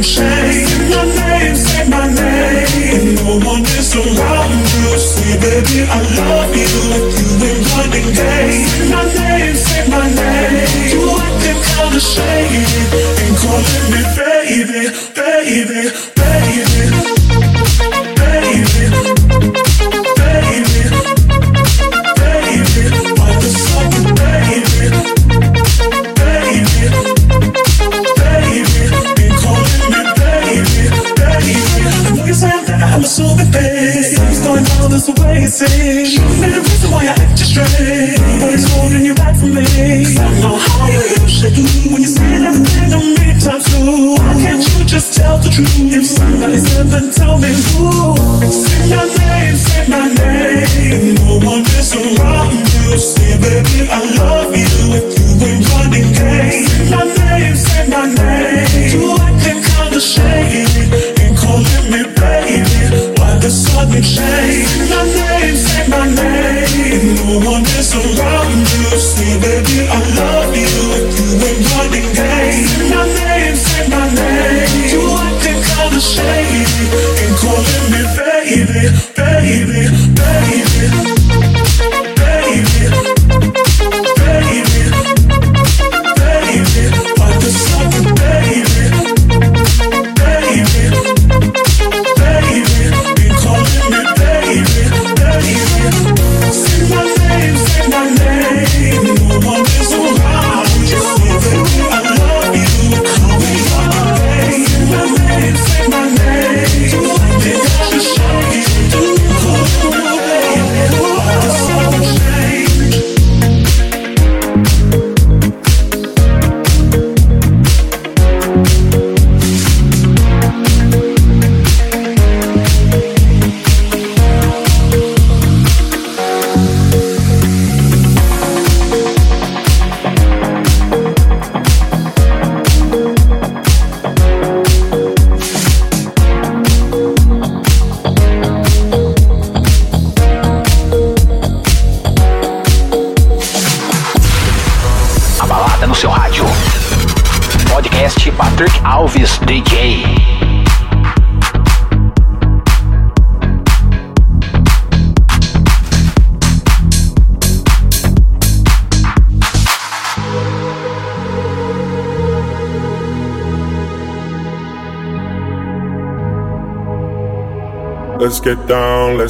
Let's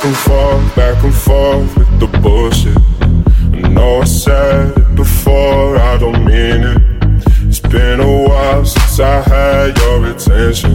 Back and forth, back and forth with the bullshit. I know I said it before, I don't mean it. It's been a while since I had your attention.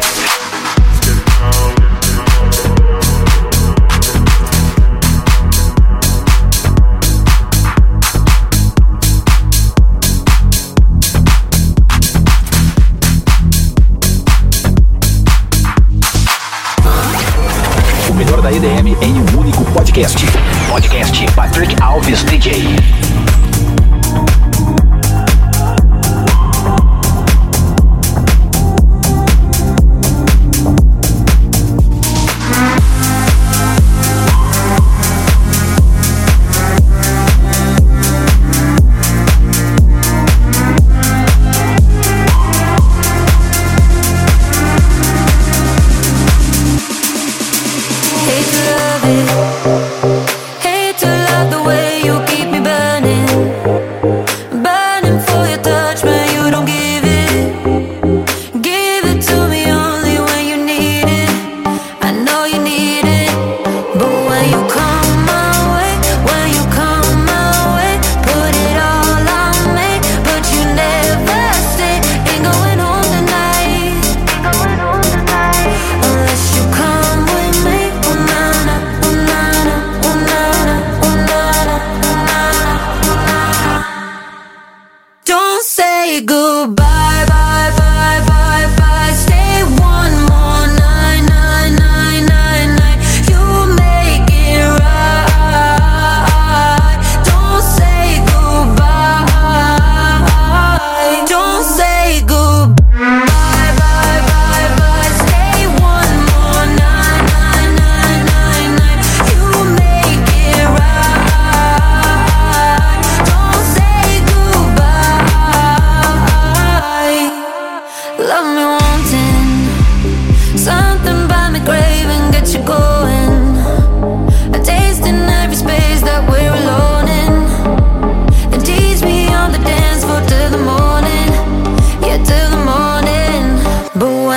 Podcast. Podcast Patrick Alves DJ.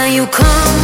you come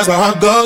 that's where I go.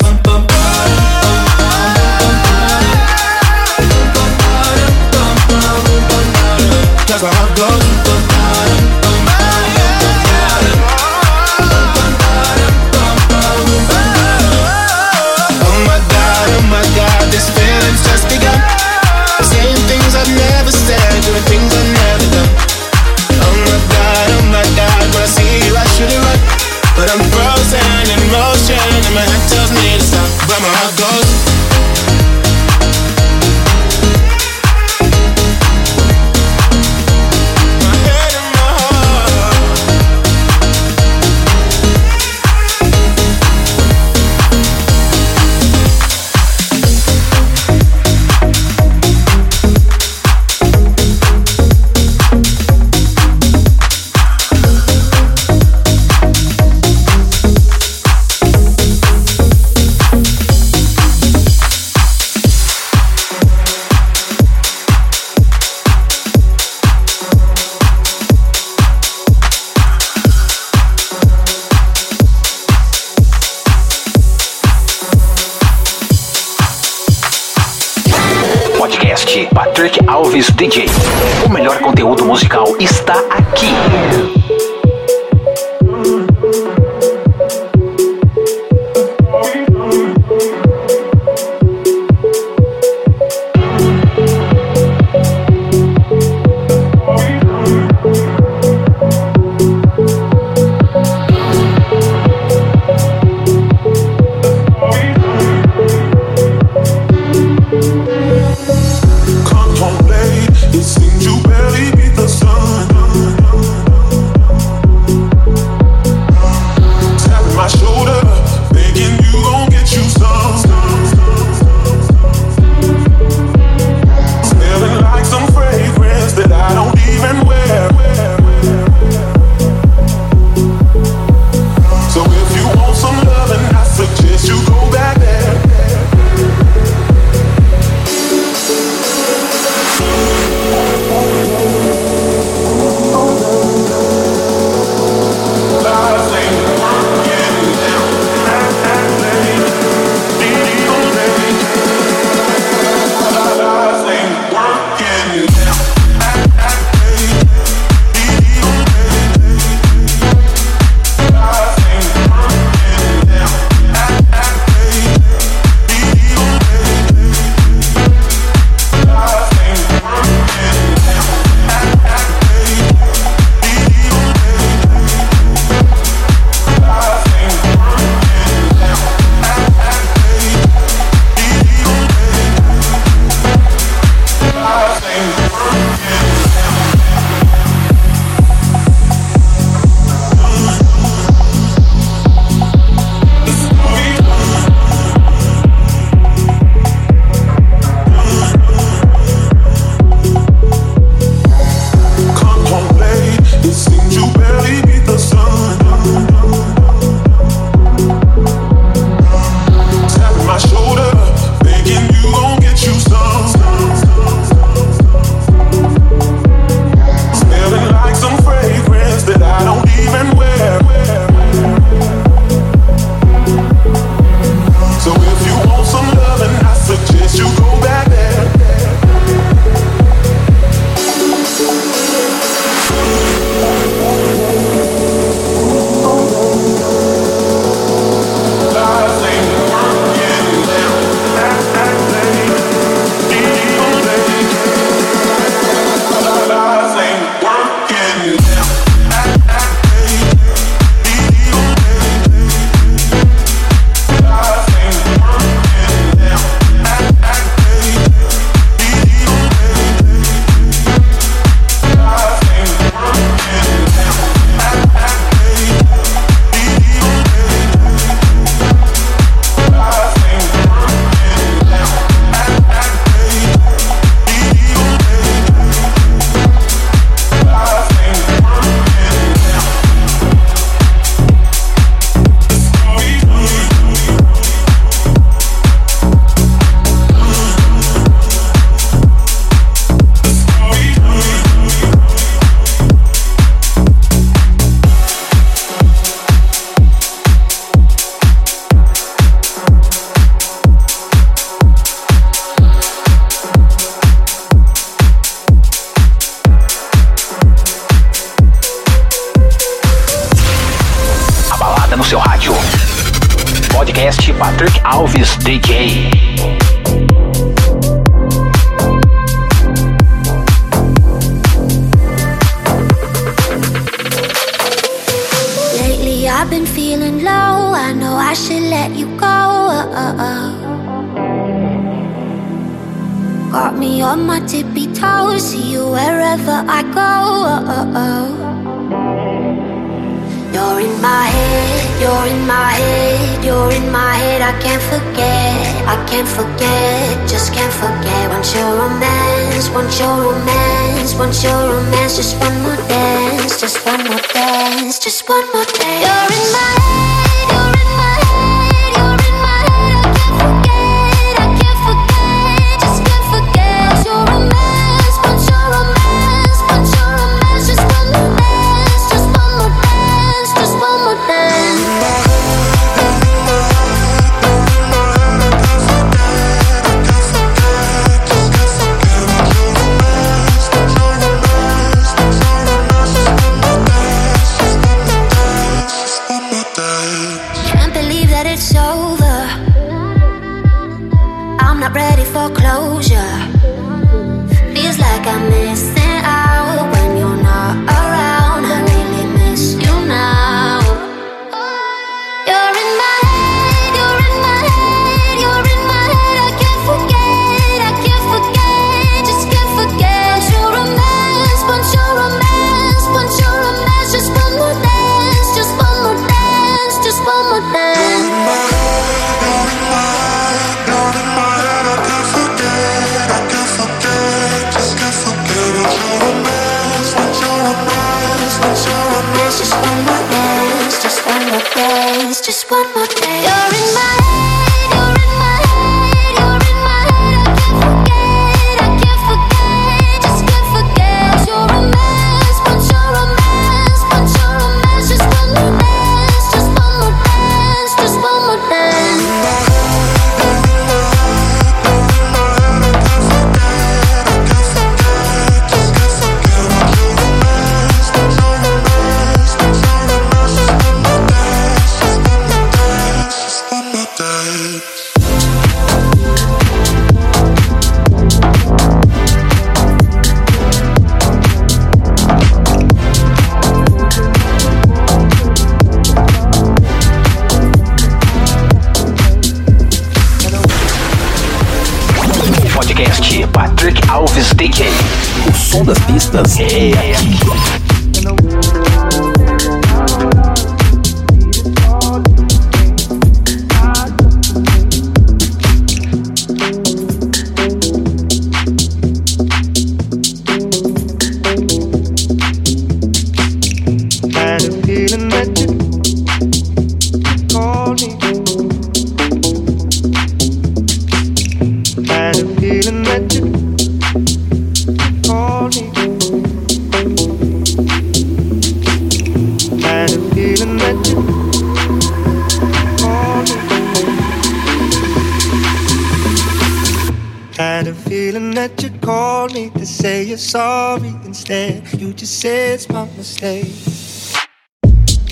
sorry instead. You just said it's my mistake.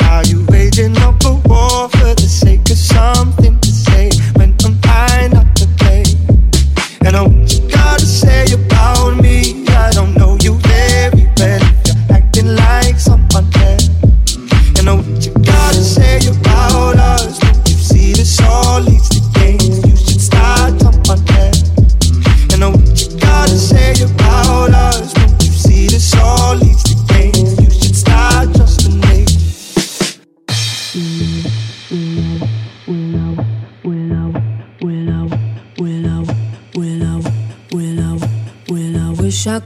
Are you raging up a war?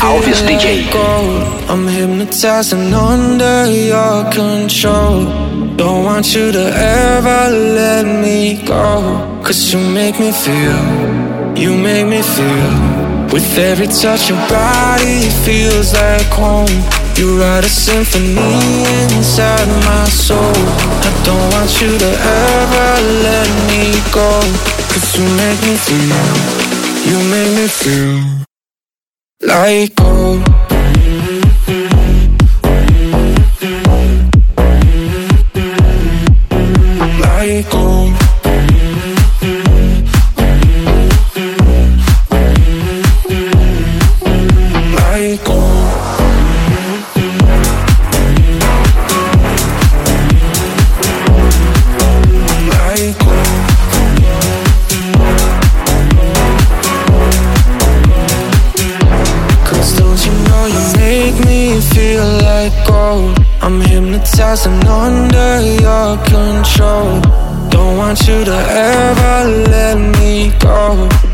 Alves DJ. I'm hypnotized and under your control. Don't want you to ever let me go. Cause you make me feel, you make me feel. With every touch, your body feels like home. You write a symphony inside my soul. I don't want you to ever let me go. Cause you make me feel, you make me feel like gold.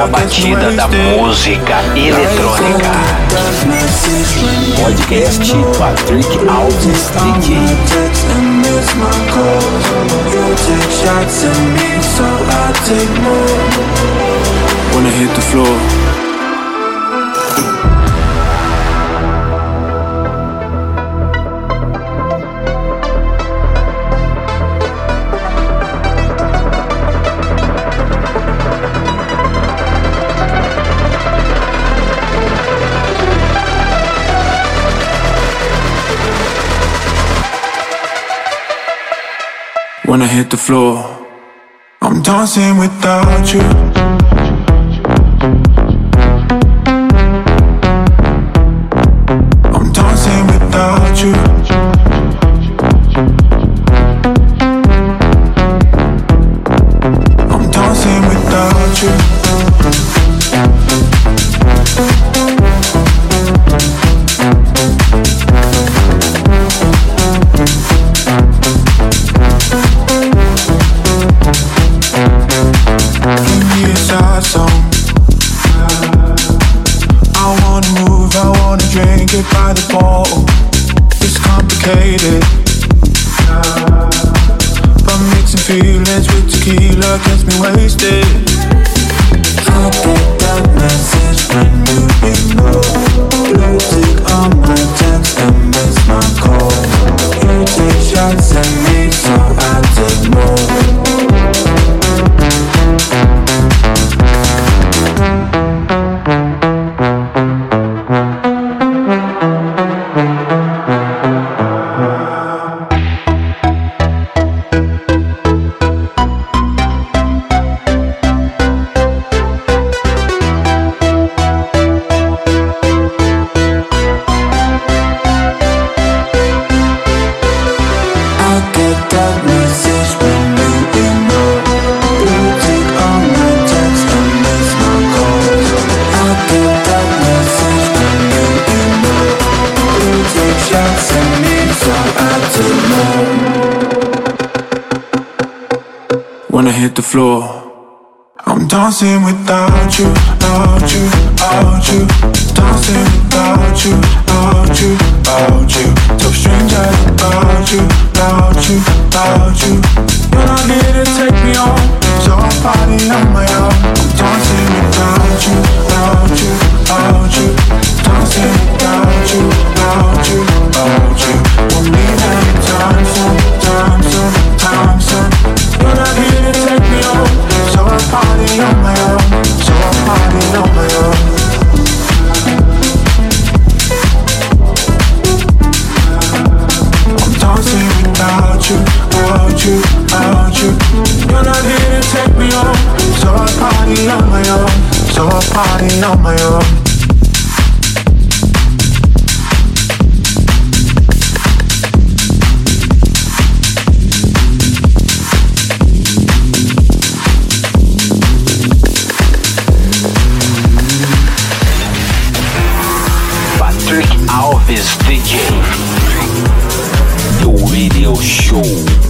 da batida da música eletrônica. Podcast Patrick Alves DJ. Wanna hit the floor? when I hit the floor. I'm dancing without you. is DJ. The radio show.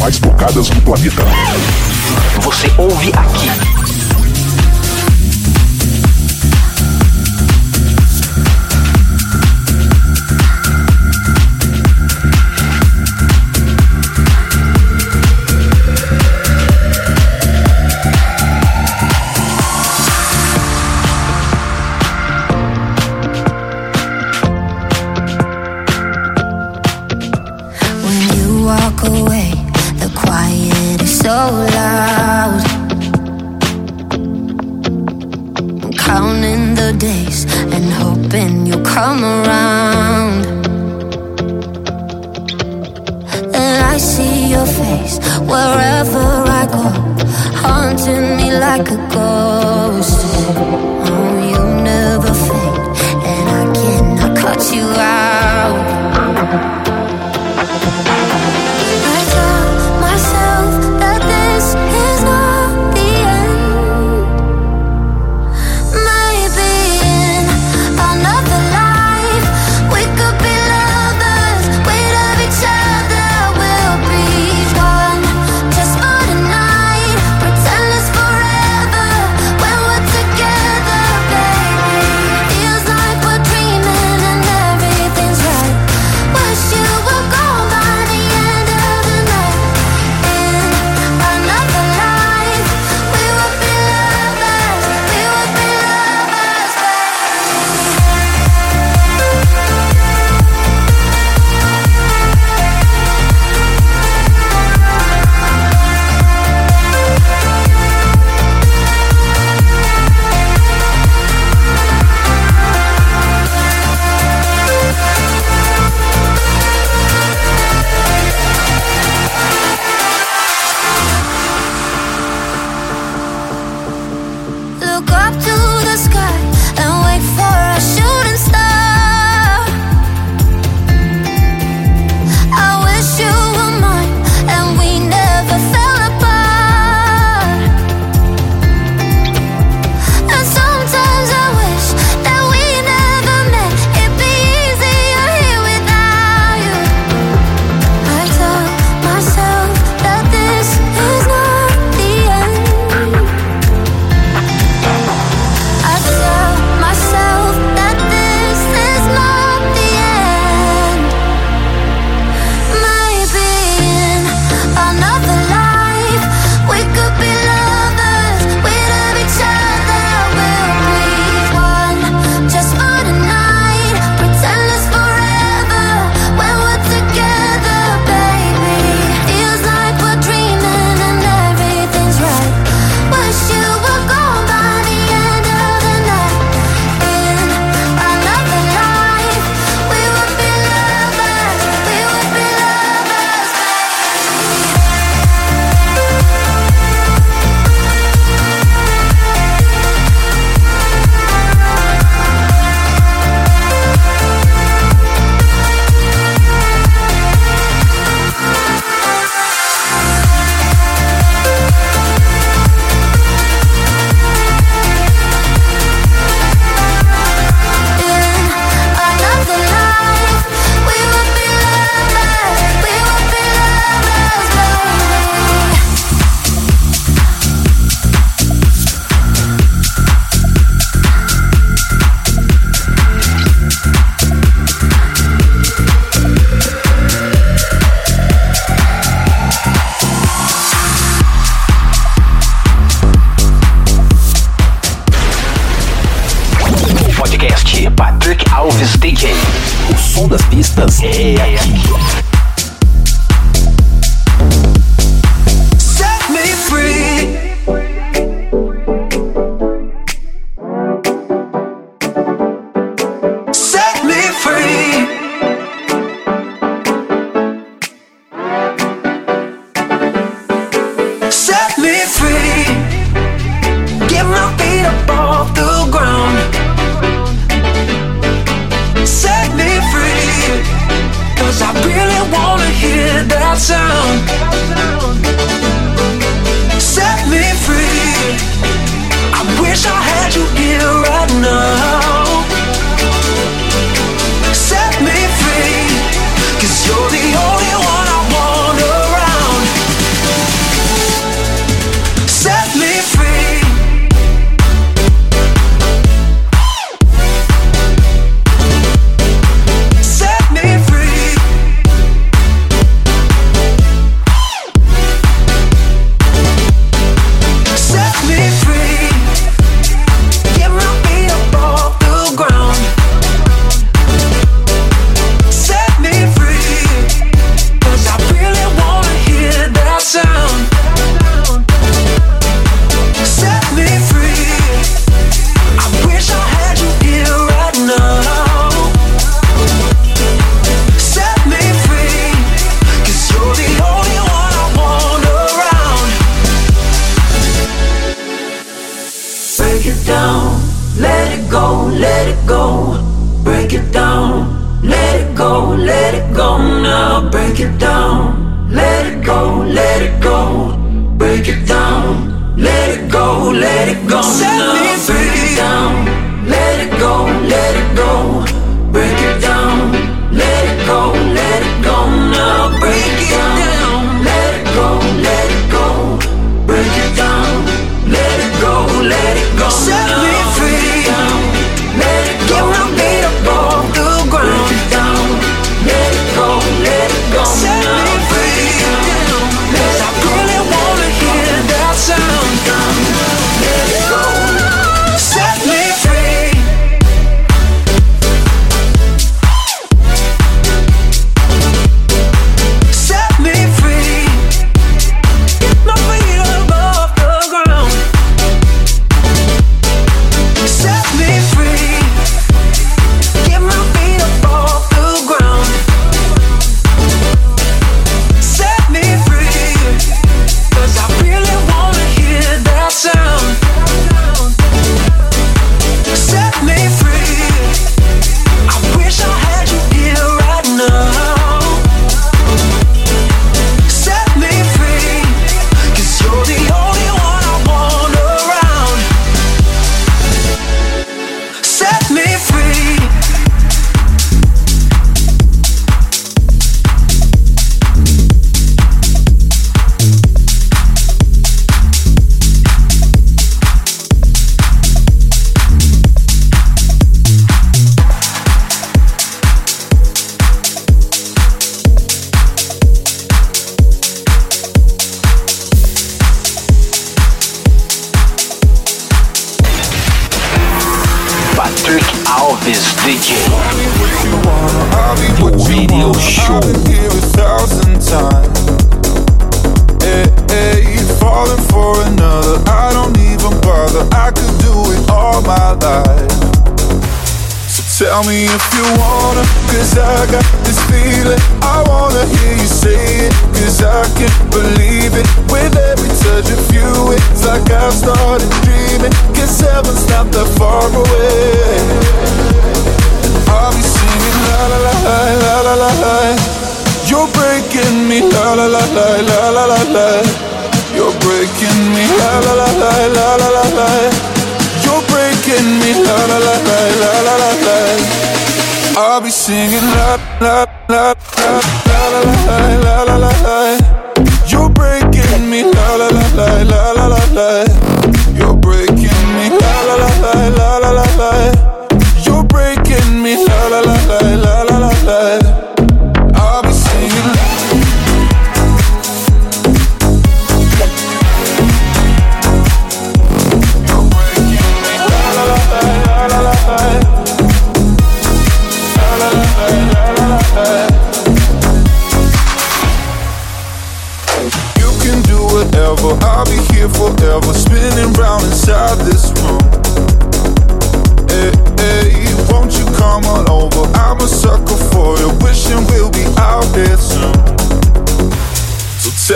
mais tocadas do planeta. Você ouve aqui.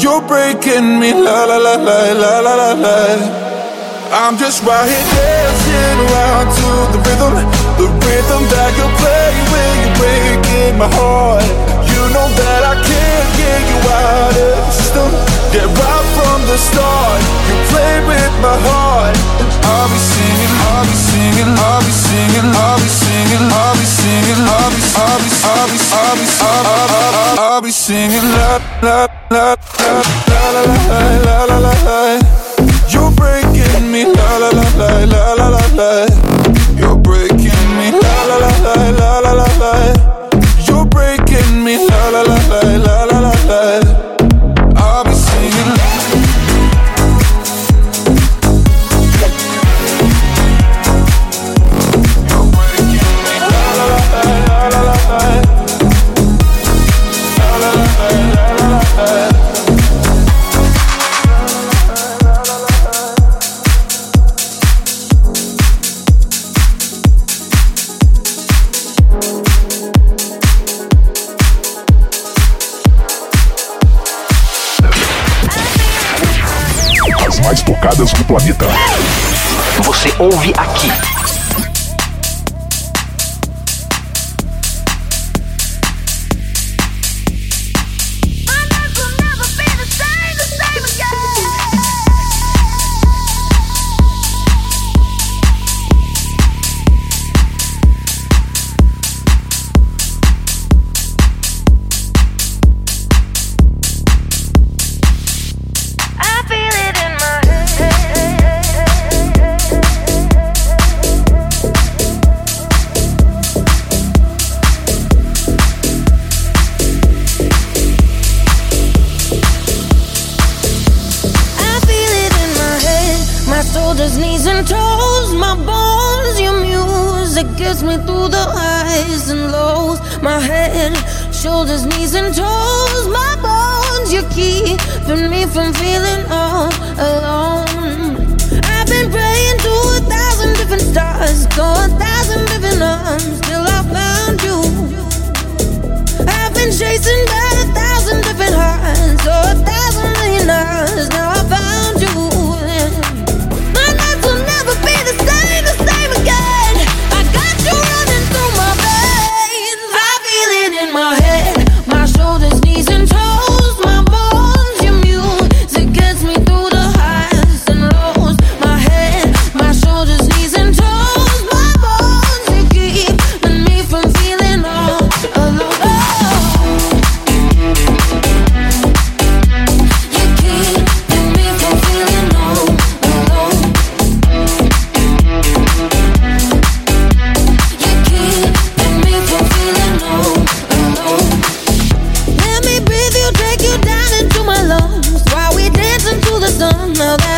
You're breaking me, la la la la la la la la. I'm just right here dancing around to the rhythm, the rhythm that you play when you're breaking my heart. You know that I can't get you out of the system. Yeah, right from the start, you play with my heart. I'll be singing, singing, singing, la la la la la la la la la You're breaking me, la la la la la la la la. You're breaking me, la la la la la la la do planeta. Você ouve aqui. smell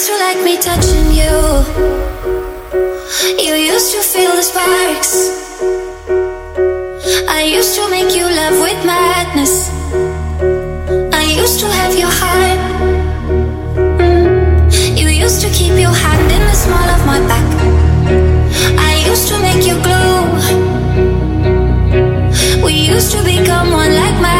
used to like me touching you. You used to feel the sparks. I used to make you love with madness. I used to have your heart. Mm. You used to keep your hand in the small of my back. I used to make you glue. We used to become one like madness.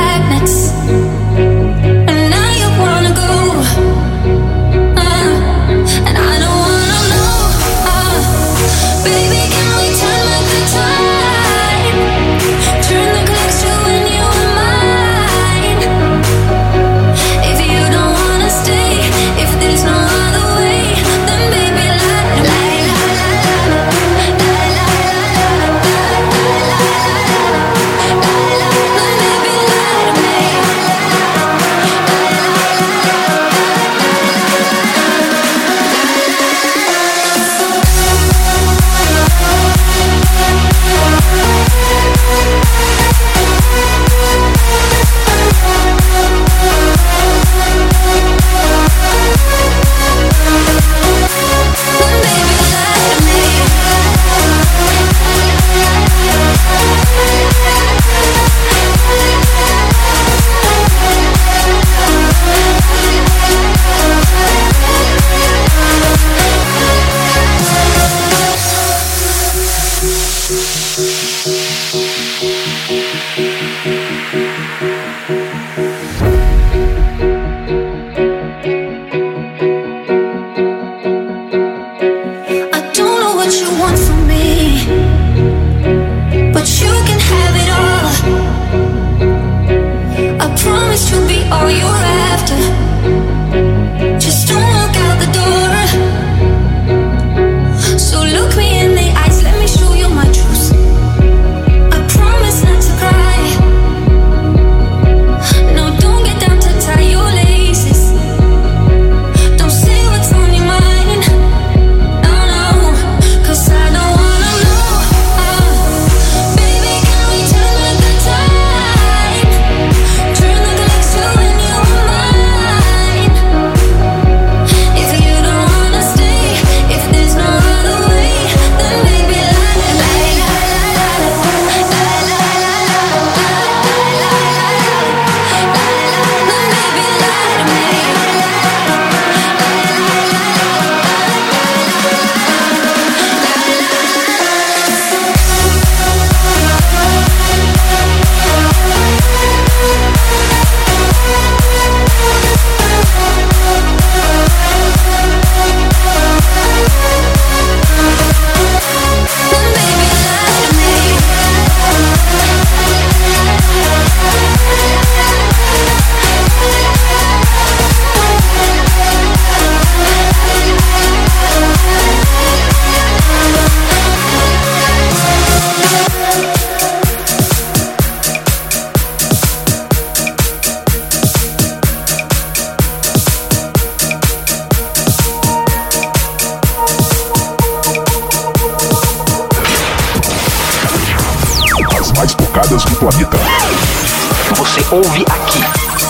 que tu. Você ouve aqui.